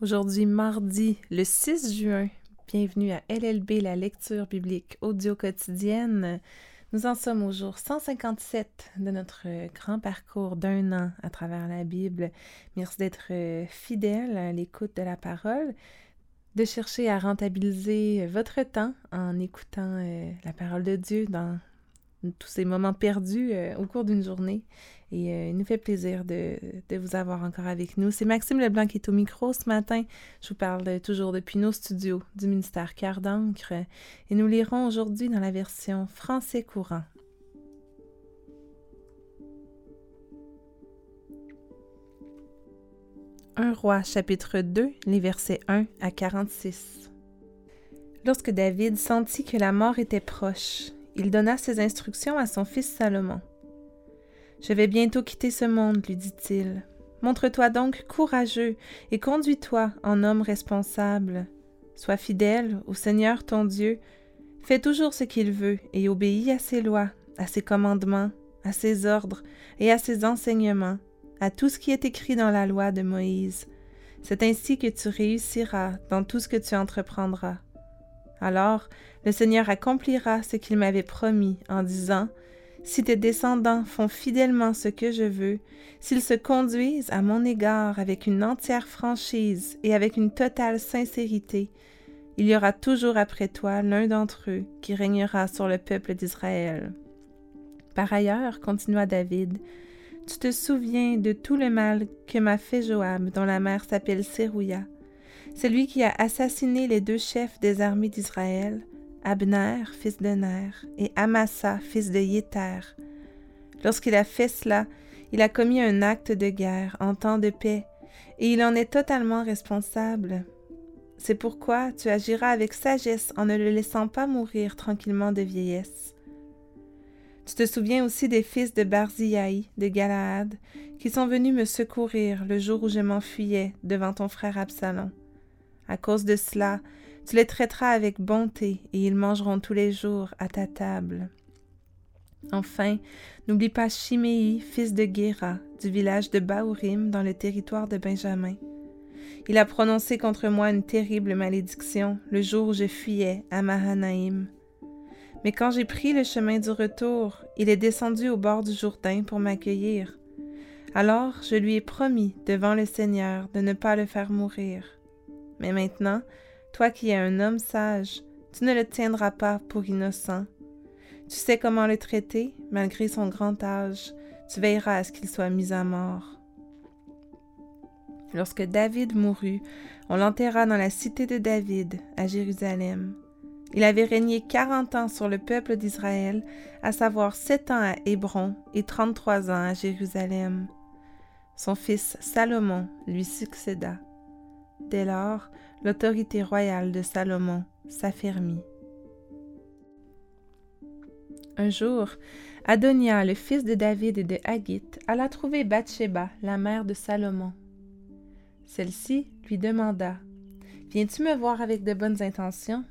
Aujourd'hui, mardi, le 6 juin. Bienvenue à LLB, la lecture biblique audio quotidienne. Nous en sommes au jour 157 de notre grand parcours d'un an à travers la Bible. Merci d'être fidèle à l'écoute de la parole, de chercher à rentabiliser votre temps en écoutant euh, la parole de Dieu dans tous ces moments perdus euh, au cours d'une journée. Et euh, il nous fait plaisir de, vous avoir encore avec nous. C'est Maxime Leblanc qui est au micro ce matin. Je vous parle toujours depuis nos studios du ministère Cœur d'encre. Et nous lirons aujourd'hui dans la version français courant. Un roi, chapitre 2, les versets 1 à 46. Lorsque David sentit que la mort était proche, il donna ses instructions à son fils Salomon. Je vais bientôt quitter ce monde, lui dit-il. Montre-toi donc courageux et conduis-toi en homme responsable. Sois fidèle au Seigneur ton Dieu. Fais toujours ce qu'il veut et obéis à ses lois, à ses commandements, à ses ordres et à ses enseignements, à tout ce qui est écrit dans la loi de Moïse. C'est ainsi que tu réussiras dans tout ce que tu entreprendras. Alors le Seigneur accomplira ce qu'il m'avait promis en disant, Si tes descendants font fidèlement ce que je veux, s'ils se conduisent à mon égard avec une entière franchise et avec une totale sincérité, il y aura toujours après toi l'un d'entre eux qui régnera sur le peuple d'Israël. Par ailleurs, continua David, tu te souviens de tout le mal que m'a fait Joab, dont la mère s'appelle Sérouia. C'est lui qui a assassiné les deux chefs des armées d'Israël, Abner, fils de Ner, et Amasa, fils de Yéter. Lorsqu'il a fait cela, il a commis un acte de guerre en temps de paix, et il en est totalement responsable. C'est pourquoi tu agiras avec sagesse en ne le laissant pas mourir tranquillement de vieillesse. Tu te souviens aussi des fils de Barziaï, de Galaad, qui sont venus me secourir le jour où je m'enfuyais devant ton frère Absalom. À cause de cela, tu les traiteras avec bonté et ils mangeront tous les jours à ta table. Enfin, n'oublie pas Chiméi, fils de Guéra, du village de Baourim, dans le territoire de Benjamin. Il a prononcé contre moi une terrible malédiction le jour où je fuyais à Mahanaïm. Mais quand j'ai pris le chemin du retour, il est descendu au bord du Jourdain pour m'accueillir. Alors je lui ai promis devant le Seigneur de ne pas le faire mourir. Mais maintenant, toi qui es un homme sage, tu ne le tiendras pas pour innocent. Tu sais comment le traiter, malgré son grand âge, tu veilleras à ce qu'il soit mis à mort. Lorsque David mourut, on l'enterra dans la cité de David, à Jérusalem. Il avait régné quarante ans sur le peuple d'Israël, à savoir sept ans à Hébron et trente-trois ans à Jérusalem. Son fils Salomon lui succéda. Dès lors, l'autorité royale de Salomon s'affermit. Un jour, Adonia, le fils de David et de Haggit, alla trouver Bathsheba, la mère de Salomon. Celle-ci lui demanda Viens-tu me voir avec de bonnes intentions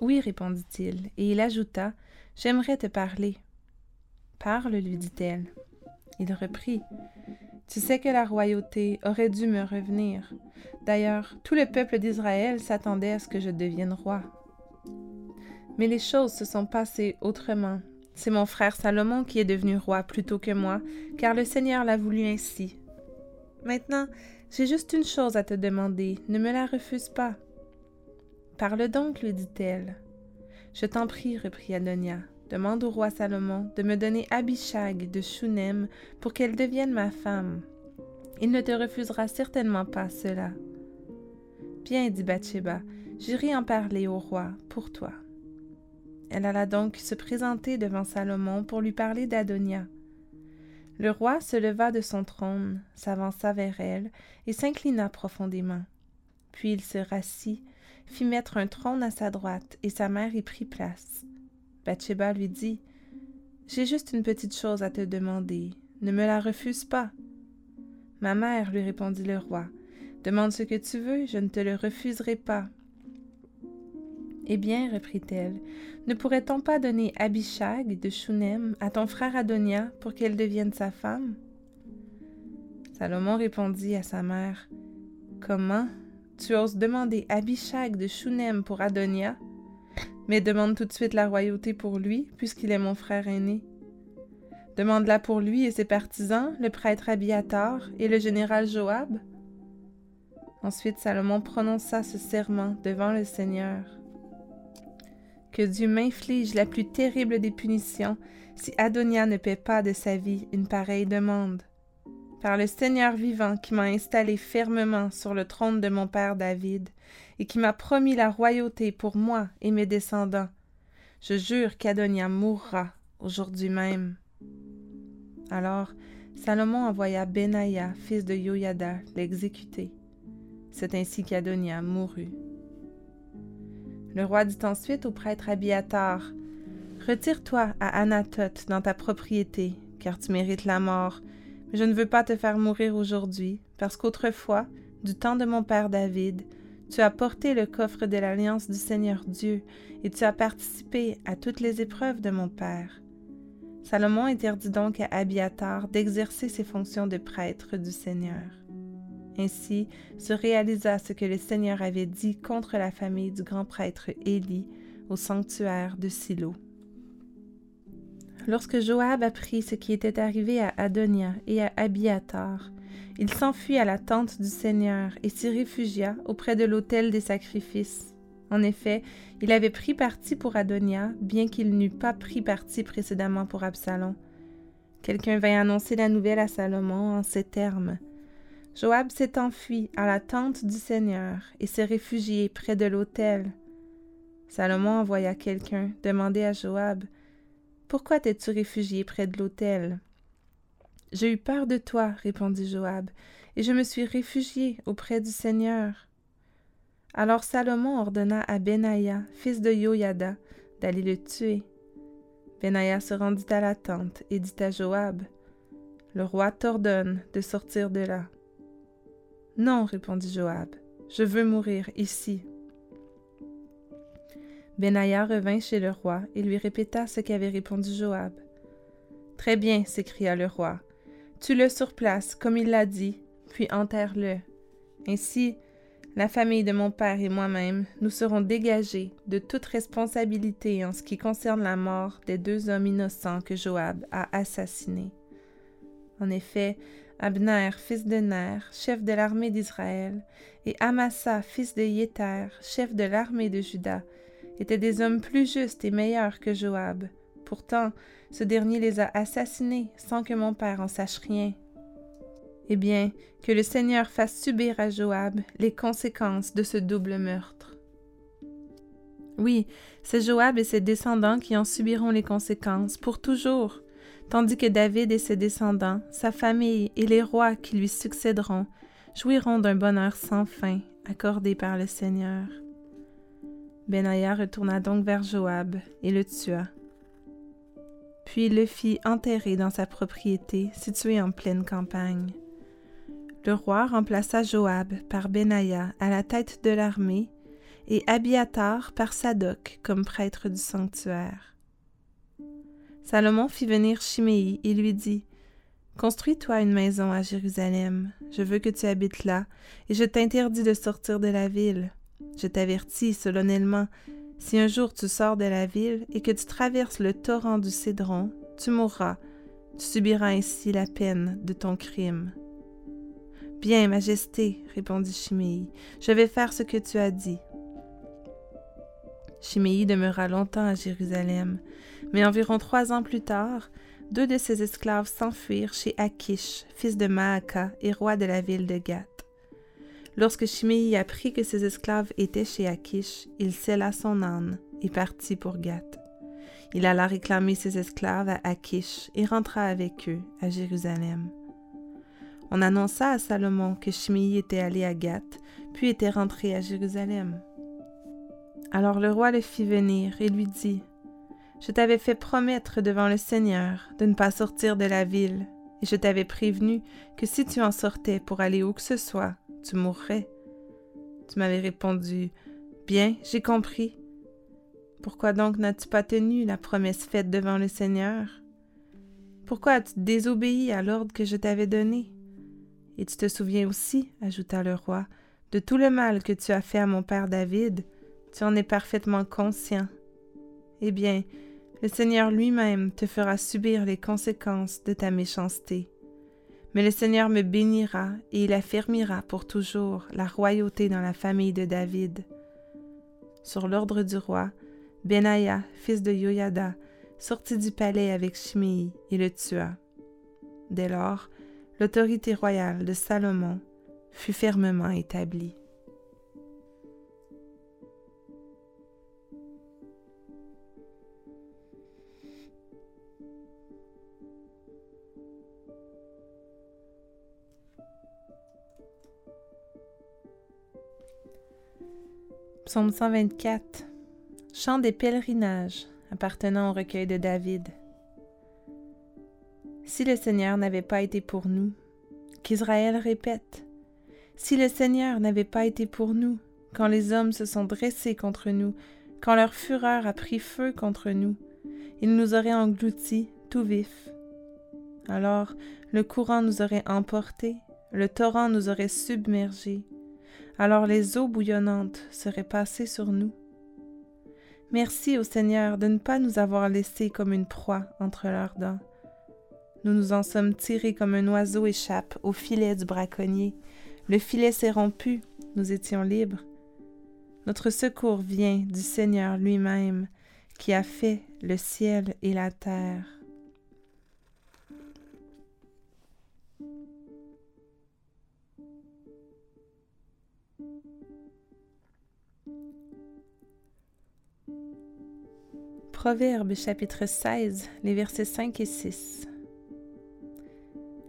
Oui, répondit-il, et il ajouta J'aimerais te parler. Parle, lui dit-elle. Il reprit tu sais que la royauté aurait dû me revenir. D'ailleurs, tout le peuple d'Israël s'attendait à ce que je devienne roi. Mais les choses se sont passées autrement. C'est mon frère Salomon qui est devenu roi plutôt que moi, car le Seigneur l'a voulu ainsi. Maintenant, j'ai juste une chose à te demander, ne me la refuse pas. Parle donc, lui dit-elle. Je t'en prie, reprit Adonia. Demande au roi Salomon de me donner Abishag de Shunem pour qu'elle devienne ma femme. Il ne te refusera certainement pas cela. Bien, dit Bathsheba, j'irai en parler au roi pour toi. Elle alla donc se présenter devant Salomon pour lui parler d'Adonia. Le roi se leva de son trône, s'avança vers elle et s'inclina profondément. Puis il se rassit, fit mettre un trône à sa droite et sa mère y prit place. Bathsheba lui dit J'ai juste une petite chose à te demander. Ne me la refuse pas. Ma mère, lui répondit le roi, demande ce que tu veux, je ne te le refuserai pas. Eh bien, reprit-elle, ne pourrait-on pas donner Abishag de Shunem à ton frère Adonia pour qu'elle devienne sa femme? Salomon répondit à sa mère Comment? Tu oses demander Abishag de Shunem pour Adonia, mais demande tout de suite la royauté pour lui, puisqu'il est mon frère aîné. Demande-la pour lui et ses partisans, le prêtre Abiatar et le général Joab. Ensuite Salomon prononça ce serment devant le Seigneur. Que Dieu m'inflige la plus terrible des punitions si Adonia ne paie pas de sa vie une pareille demande. Par le Seigneur vivant qui m'a installé fermement sur le trône de mon père David et qui m'a promis la royauté pour moi et mes descendants, je jure qu'Adonia mourra aujourd'hui même. Alors Salomon envoya Benaïa, fils de Yoyada, l'exécuter. C'est ainsi qu'Adonia mourut. Le roi dit ensuite au prêtre Abiatar Retire-toi à Anatoth dans ta propriété, car tu mérites la mort. Je ne veux pas te faire mourir aujourd'hui, parce qu'autrefois, du temps de mon père David, tu as porté le coffre de l'alliance du Seigneur Dieu, et tu as participé à toutes les épreuves de mon père. Salomon interdit donc à Abiatar d'exercer ses fonctions de prêtre du Seigneur. Ainsi se réalisa ce que le Seigneur avait dit contre la famille du grand prêtre Élie au sanctuaire de Silo. Lorsque Joab apprit ce qui était arrivé à Adonia et à Abiatar, il s'enfuit à la tente du Seigneur et s'y réfugia auprès de l'autel des sacrifices. En effet, il avait pris parti pour Adonia, bien qu'il n'eût pas pris parti précédemment pour Absalom. Quelqu'un vint annoncer la nouvelle à Salomon en ces termes. Joab s'est enfui à la tente du Seigneur et s'est réfugié près de l'autel. Salomon envoya quelqu'un demander à Joab Pourquoi t'es-tu réfugié près de l'autel? J'ai eu peur de toi, répondit Joab, et je me suis réfugié auprès du Seigneur. Alors Salomon ordonna à Benaïa, fils de Yoyada, d'aller le tuer. Benaïa se rendit à la tente et dit à Joab Le roi t'ordonne de sortir de là. Non, répondit Joab, je veux mourir ici. Benaïa revint chez le roi et lui répéta ce qu'avait répondu Joab. Très bien, s'écria le roi. Tue-le sur place, comme il l'a dit, puis enterre-le. Ainsi, la famille de mon père et moi-même, nous serons dégagés de toute responsabilité en ce qui concerne la mort des deux hommes innocents que Joab a assassinés. En effet, Abner, fils de Ner, chef de l'armée d'Israël, et Amasa, fils de Yéter, chef de l'armée de Juda, étaient des hommes plus justes et meilleurs que Joab. Pourtant, ce dernier les a assassinés sans que mon père en sache rien. Eh bien, que le Seigneur fasse subir à Joab les conséquences de ce double meurtre. Oui, c'est Joab et ses descendants qui en subiront les conséquences pour toujours, tandis que David et ses descendants, sa famille et les rois qui lui succéderont jouiront d'un bonheur sans fin accordé par le Seigneur. Benaïa retourna donc vers Joab et le tua. Puis le fit enterrer dans sa propriété située en pleine campagne. Le roi remplaça Joab par Benaïa à la tête de l'armée et Abiatar par Sadoc comme prêtre du sanctuaire. Salomon fit venir Chiméi et lui dit Construis-toi une maison à Jérusalem, je veux que tu habites là, et je t'interdis de sortir de la ville. Je t'avertis solennellement, si un jour tu sors de la ville et que tu traverses le torrent du Cédron, tu mourras, tu subiras ainsi la peine de ton crime. Bien, Majesté, répondit Chiméi, je vais faire ce que tu as dit. Chiméi demeura longtemps à Jérusalem, mais environ trois ans plus tard, deux de ses esclaves s'enfuirent chez Akish, fils de Maaka et roi de la ville de Gath. Lorsque Chiméi apprit que ses esclaves étaient chez Akish, il scella son âne et partit pour Gath. Il alla réclamer ses esclaves à Akish et rentra avec eux à Jérusalem. On annonça à Salomon que Chiméi était allé à Gath, puis était rentré à Jérusalem. Alors le roi le fit venir et lui dit Je t'avais fait promettre devant le Seigneur de ne pas sortir de la ville, et je t'avais prévenu que si tu en sortais pour aller où que ce soit, tu mourrais. Tu m'avais répondu Bien, j'ai compris. Pourquoi donc n'as-tu pas tenu la promesse faite devant le Seigneur? Pourquoi as-tu désobéi à l'ordre que je t'avais donné? Et tu te souviens aussi, ajouta le roi, De tout le mal que tu as fait à mon père David, tu en es parfaitement conscient. Eh bien, le Seigneur lui-même te fera subir les conséquences de ta méchanceté. Mais le Seigneur me bénira et il affermira pour toujours la royauté dans la famille de David. Sur l'ordre du roi, Benaïa, fils de Yoyada, sortit du palais avec Shimei et le tua. Dès lors, l'autorité royale de Salomon fut fermement établie. Psaume 124 Chant des pèlerinages appartenant au recueil de David. Si le Seigneur n'avait pas été pour nous, qu'Israël répète, si le Seigneur n'avait pas été pour nous, quand les hommes se sont dressés contre nous, quand leur fureur a pris feu contre nous, il nous aurait engloutis tout vifs. Alors le courant nous aurait emportés, le torrent nous aurait submergés, alors les eaux bouillonnantes seraient passées sur nous. Merci au Seigneur de ne pas nous avoir laissés comme une proie entre leurs dents. Nous nous en sommes tirés comme un oiseau échappe au filet du braconnier. Le filet s'est rompu, nous étions libres. Notre secours vient du Seigneur lui-même, qui a fait le ciel et la terre. Proverbe chapitre 16, les versets 5 et 6.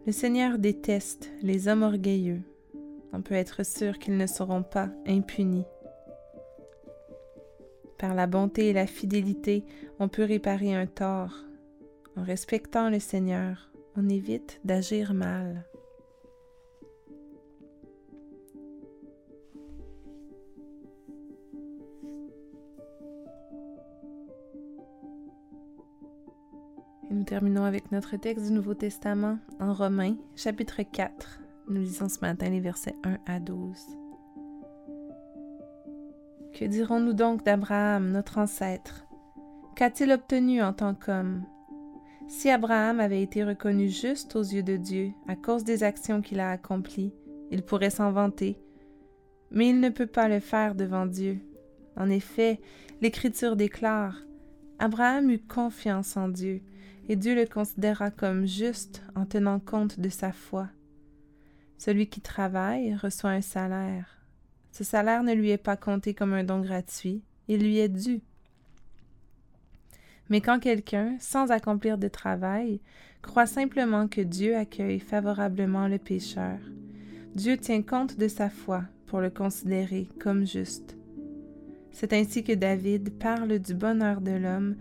Le Seigneur déteste les hommes orgueilleux. On peut être sûr qu'ils ne seront pas impunis. Par la bonté et la fidélité, on peut réparer un tort. En respectant le Seigneur, on évite d'agir mal. Nous terminons avec notre texte du Nouveau Testament en Romains, chapitre 4. Nous lisons ce matin les versets 1 à 12. Que dirons-nous donc d'Abraham, notre ancêtre? Qu'a-t-il obtenu en tant qu'homme? Si Abraham avait été reconnu juste aux yeux de Dieu à cause des actions qu'il a accomplies, il pourrait s'en vanter, mais il ne peut pas le faire devant Dieu. En effet, l'Écriture déclare Abraham eut confiance en Dieu, et Dieu le considéra comme juste en tenant compte de sa foi. Celui qui travaille reçoit un salaire. Ce salaire ne lui est pas compté comme un don gratuit, il lui est dû. Mais quand quelqu'un, sans accomplir de travail, croit simplement que Dieu accueille favorablement le pécheur, Dieu tient compte de sa foi pour le considérer comme juste. C'est ainsi que David parle du bonheur de l'homme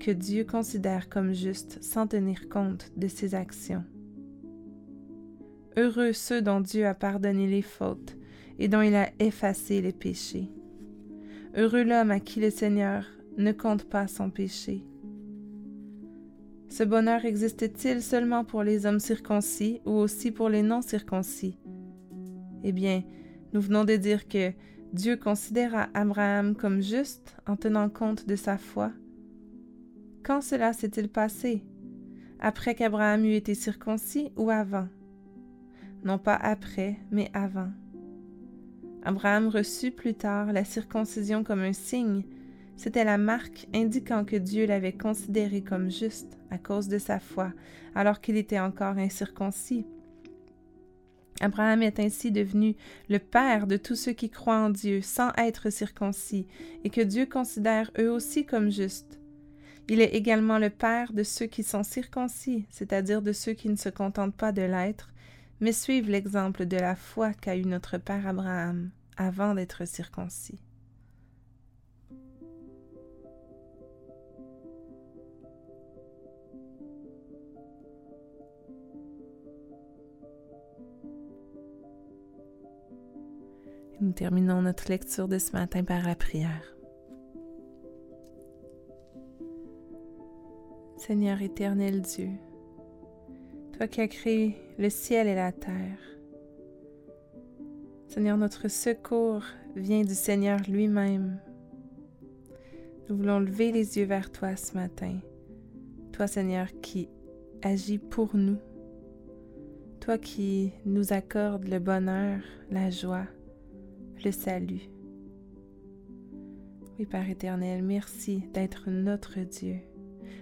que Dieu considère comme juste sans tenir compte de ses actions. Heureux ceux dont Dieu a pardonné les fautes et dont il a effacé les péchés. Heureux l'homme à qui le Seigneur ne compte pas son péché. Ce bonheur existe-t-il seulement pour les hommes circoncis ou aussi pour les non-circoncis? Eh bien, nous venons de dire que Dieu considéra Abraham comme juste en tenant compte de sa foi quand cela s'est-il passé? Après qu'Abraham eut été circoncis ou avant? Non pas après, mais avant. Abraham reçut plus tard la circoncision comme un signe. C'était la marque indiquant que Dieu l'avait considéré comme juste à cause de sa foi, alors qu'il était encore incirconcis. Abraham est ainsi devenu le père de tous ceux qui croient en Dieu sans être circoncis, et que Dieu considère eux aussi comme justes. Il est également le Père de ceux qui sont circoncis, c'est-à-dire de ceux qui ne se contentent pas de l'être, mais suivent l'exemple de la foi qu'a eu notre Père Abraham avant d'être circoncis. Nous terminons notre lecture de ce matin par la prière. Seigneur éternel Dieu, toi qui as créé le ciel et la terre, Seigneur, notre secours vient du Seigneur lui-même. Nous voulons lever les yeux vers toi ce matin. Toi, Seigneur, qui agis pour nous. Toi qui nous accordes le bonheur, la joie, le salut. Oui, Père éternel, merci d'être notre Dieu,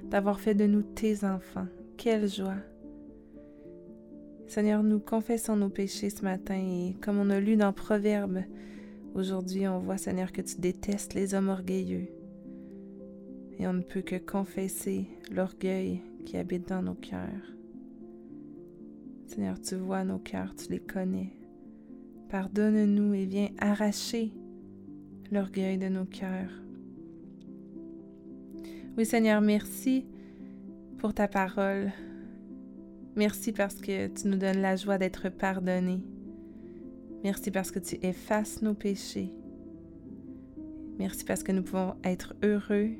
d'avoir fait de nous tes enfants. Quelle joie! Seigneur, nous confessons nos péchés ce matin et comme on a lu dans Proverbe, aujourd'hui on voit, Seigneur, que tu détestes les hommes orgueilleux. Et on ne peut que confesser l'orgueil qui habite dans nos cœurs. Seigneur, tu vois nos cœurs, tu les connais. Pardonne-nous et viens arracher l'orgueil de nos cœurs. Oui Seigneur, merci pour ta parole. Merci parce que tu nous donnes la joie d'être pardonnés. Merci parce que tu effaces nos péchés. Merci parce que nous pouvons être heureux,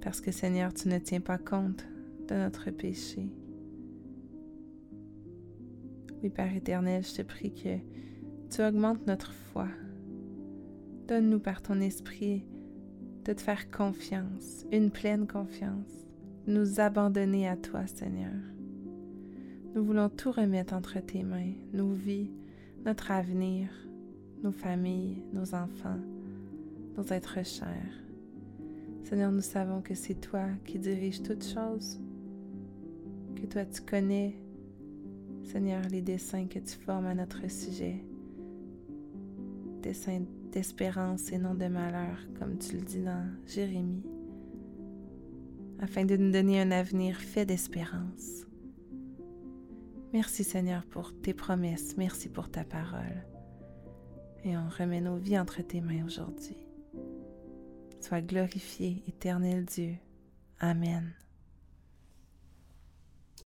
parce que Seigneur, tu ne tiens pas compte de notre péché. Oui, Père éternel, je te prie que tu augmentes notre foi. Donne-nous par ton esprit de te faire confiance, une pleine confiance, nous abandonner à toi, Seigneur. Nous voulons tout remettre entre tes mains, nos vies, notre avenir, nos familles, nos enfants, nos êtres chers. Seigneur, nous savons que c'est toi qui diriges toutes choses, que toi tu connais, Seigneur, les desseins que tu formes à notre sujet, desseins d'espérance et non de malheur, comme tu le dis dans Jérémie, afin de nous donner un avenir fait d'espérance. Merci Seigneur pour tes promesses, merci pour ta parole. Et on remet nos vies entre tes mains aujourd'hui. Sois glorifié, éternel Dieu. Amen.